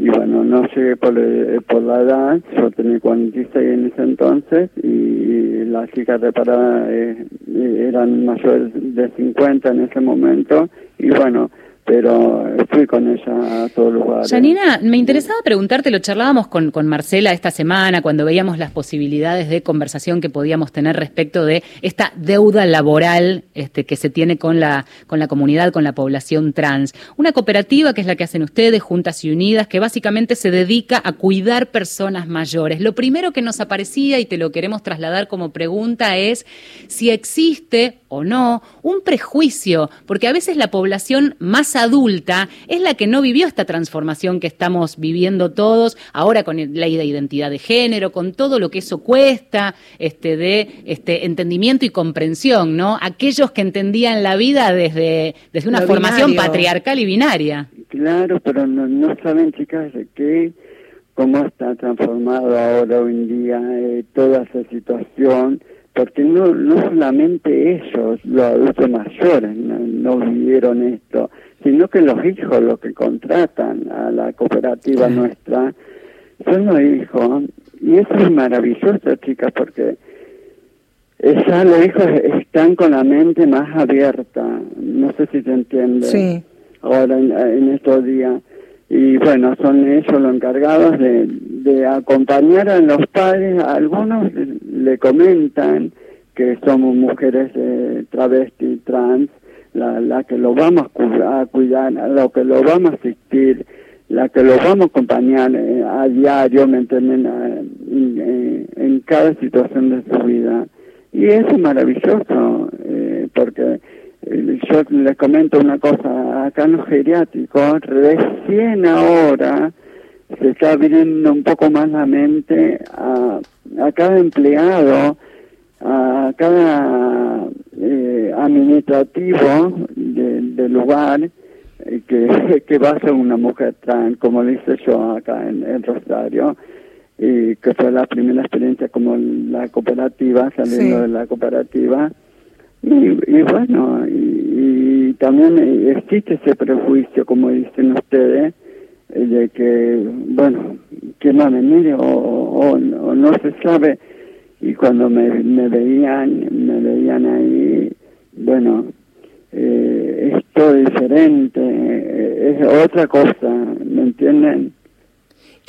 Speaker 18: y bueno, no llegué por, eh, por la edad, yo tenía 46 en ese entonces y las chicas de parada eh, eran mayores de 50 en ese momento. Y bueno, pero fui con ella a todos lugares.
Speaker 2: Janina, me interesaba preguntarte, lo charlábamos con, con Marcela esta semana cuando veíamos las posibilidades de conversación que podíamos tener respecto de esta deuda laboral este, que se tiene con la, con la comunidad, con la población trans. Una cooperativa que es la que hacen ustedes, Juntas y Unidas, que básicamente se dedica a cuidar personas mayores. Lo primero que nos aparecía y te lo queremos trasladar como pregunta es si existe o no un prejuicio, porque a veces la población más adulta es la que no vivió esta transformación que estamos viviendo todos, ahora con la ley de identidad de género, con todo lo que eso cuesta, este, de este, entendimiento y comprensión, ¿no? Aquellos que entendían la vida desde, desde una formación patriarcal y binaria.
Speaker 18: Claro, pero no, saben, chicas, que cómo está transformado ahora hoy en día eh, toda esa situación, porque no, no solamente ellos, los adultos mayores, no, vivieron esto, sino que los hijos, los que contratan a la cooperativa nuestra, son los hijos. Y eso es maravilloso, chicas, porque ya los hijos están con la mente más abierta. No sé si se entiende.
Speaker 1: Sí.
Speaker 18: Ahora en estos días y bueno, son ellos los encargados de, acompañar a los padres. Algunos le comentan que somos mujeres eh, travesti, trans, la, la que lo vamos a cuidar, a lo que lo vamos a asistir, la que lo vamos a acompañar eh, a diario, ¿me entienden? en, en, cada situación de su vida. Y eso es maravilloso, eh, porque yo les comento una cosa, acá en los geriátricos, recién ahora se está abriendo un poco más la mente a, a cada empleado, a cada eh, administrativo del lugar eh, que, que va a ser una mujer trans, como dice yo acá en, el Rosario, y que fue la primera experiencia como la cooperativa, saliendo de la cooperativa y, bueno, y, también existe ese prejuicio, como dicen ustedes, eh, de que, bueno, que va a venir o, no se sabe. Y cuando me, me veían, me veían ahí, bueno, eh, es todo diferente, eh, es otra cosa, ¿me entienden?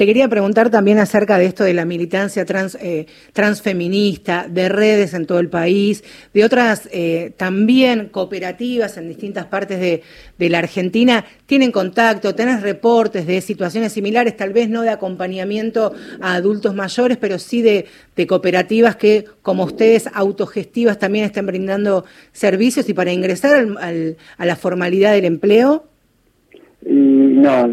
Speaker 1: Te quería preguntar también acerca de esto de la militancia trans, eh, transfeminista, de redes en todo el país, de otras eh, también cooperativas en distintas partes de, la Argentina. ¿Tienen contacto? ¿Tenés reportes de situaciones similares? Tal vez no de acompañamiento a adultos mayores, pero sí de, cooperativas que, como ustedes, autogestivas, también estén brindando servicios y para ingresar a la formalidad del empleo.
Speaker 18: Y no,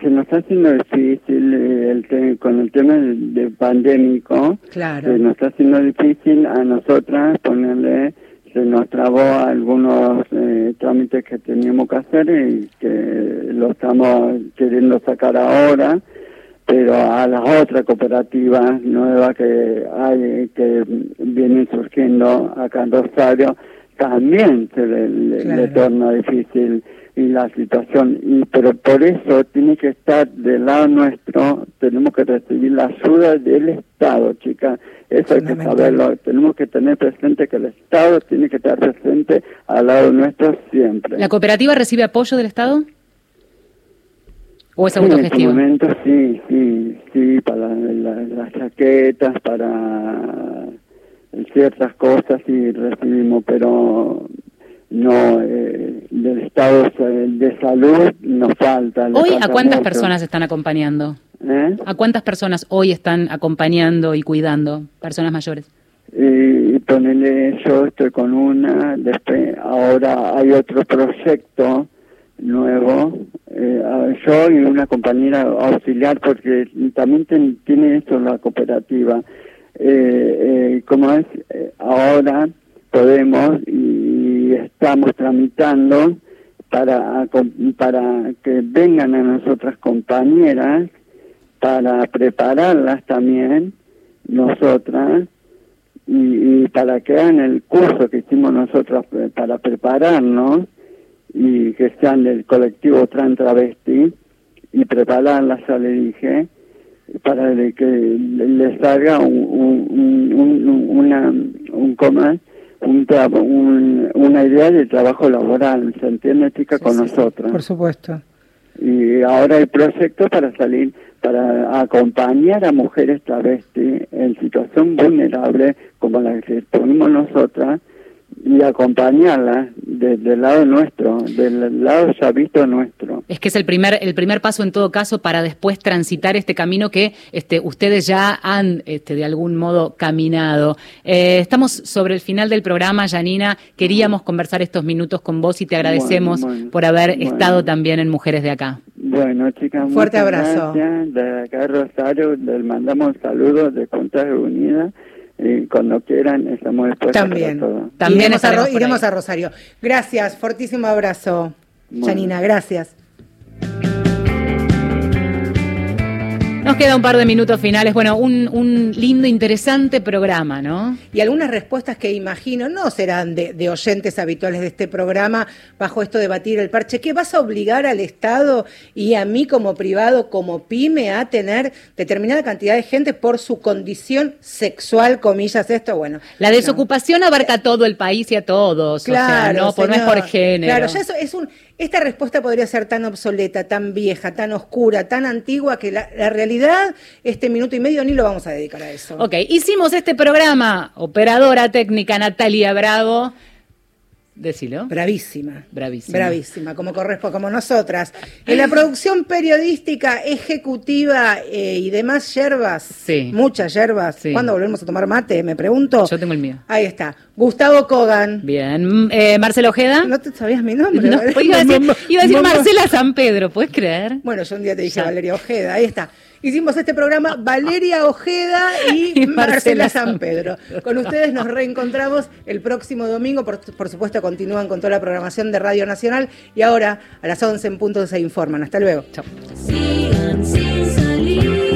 Speaker 18: se nos está haciendo difícil eh, el con el tema de, pandémico.
Speaker 1: Claro.
Speaker 18: Se nos está haciendo difícil a nosotras ponerle, se nos trabó algunos eh, trámites que teníamos que hacer y que lo estamos queriendo sacar ahora, pero a las otras cooperativas nuevas que hay, que vienen surgiendo acá en Rosario, también se le torna difícil y la situación. Y pero por eso tiene que estar del lado nuestro tenemos que recibir la ayuda del Estado chica. Eso hay que saberlo. Tenemos que tener presente que el Estado tiene que estar presente al lado nuestro siempre.
Speaker 2: La cooperativa recibe apoyo del Estado o es autogestivo
Speaker 18: en este momento sí sí sí para las chaquetas para ciertas cosas sí recibimos pero no eh, del estado de salud nos falta.
Speaker 2: Hoy, ¿a cuántas personas están acompañando? ¿Eh? ¿A cuántas personas hoy están acompañando y cuidando personas mayores?
Speaker 18: Y ponele, yo estoy con una, después ahora hay otro proyecto nuevo, eh, yo y una compañera auxiliar, porque también tiene esto la cooperativa. Eh, como es, ahora podemos y estamos tramitando para, para que vengan a nosotras compañeras para prepararlas también nosotras y, para que hagan el curso que hicimos nosotros para prepararnos y que sean del colectivo Tran Travesti y prepararlas, ya le dije, para que les haga un, un, un, una, un, un, una idea de trabajo laboral, ¿se entiende, chica, con nosotros?
Speaker 1: Por supuesto.
Speaker 18: Y ahora hay proyectos para salir, para acompañar a mujeres travesti en situación vulnerable, como la que ponemos nosotras, y acompañarla desde el lado nuestro, del lado ya visto nuestro.
Speaker 2: Es que es el primer, el primer paso en todo caso para después transitar este camino que este, ustedes ya han este, de algún modo caminado. Eh, estamos sobre el final del programa, Janina. Queríamos conversar estos minutos con vos y te agradecemos por haber estado también en Mujeres de Acá.
Speaker 18: Bueno, chicas,
Speaker 1: fuerte abrazo.
Speaker 18: Gracias. De acá Rosario les mandamos saludos de Juntas Unidas y cuando quieran estamos dispuestos
Speaker 1: también,
Speaker 18: a todo.
Speaker 1: También iremos a, Rosario. Gracias, fortísimo abrazo, Janina, gracias.
Speaker 2: Nos queda un par de minutos finales. Bueno, un, un lindo, interesante programa, ¿no?
Speaker 1: Y algunas respuestas que imagino no serán de, de oyentes habituales de este programa bajo esto de batir el parche. ¿Qué vas a obligar al Estado y a mí como privado, como pyme, a tener determinada cantidad de gente por su condición sexual, comillas, esto? Bueno.
Speaker 2: La desocupación abarca a todo el país y a todos.
Speaker 1: Claro,
Speaker 2: o sea, no, por, no es por género.
Speaker 1: Claro, ya eso es un. Esta respuesta podría ser tan obsoleta, tan vieja, tan oscura, tan antigua que la, la realidad, este minuto y medio ni lo vamos a dedicar a eso.
Speaker 2: Ok, hicimos este programa. Operadora técnica Natalia Bravo. Decilo.
Speaker 1: Bravísima.
Speaker 2: Bravísima.
Speaker 1: Bravísima, como corresponde, como nosotras. En la producción periodística, ejecutiva eh, y demás yerbas,
Speaker 2: Sí.
Speaker 1: muchas yerbas.
Speaker 2: Sí.
Speaker 1: ¿Cuándo volvemos a tomar mate? Me pregunto.
Speaker 2: Yo tengo el mío.
Speaker 1: Ahí está. Gustavo Kogan.
Speaker 2: Bien. Mm, Eh, Marcelo Ojeda.
Speaker 1: No te sabías mi nombre.
Speaker 2: No, iba a decir,
Speaker 1: Mamá-
Speaker 2: iba a decir
Speaker 1: mamá.
Speaker 2: Marcela San Pedro, ¿puedes creer?
Speaker 1: Bueno, yo un día te dije
Speaker 2: Ya.
Speaker 1: Valeria Ojeda, ahí está. Hicimos este programa Valeria Ojeda y,
Speaker 2: Y
Speaker 1: Marcela
Speaker 2: Marcela San
Speaker 1: Pedro. Con ustedes nos reencontramos el próximo domingo. Por, por supuesto, continúan con toda la programación de Radio Nacional y ahora a las 11 en punto se informan. Hasta luego.
Speaker 2: Chao.
Speaker 4: Sigan sin salir.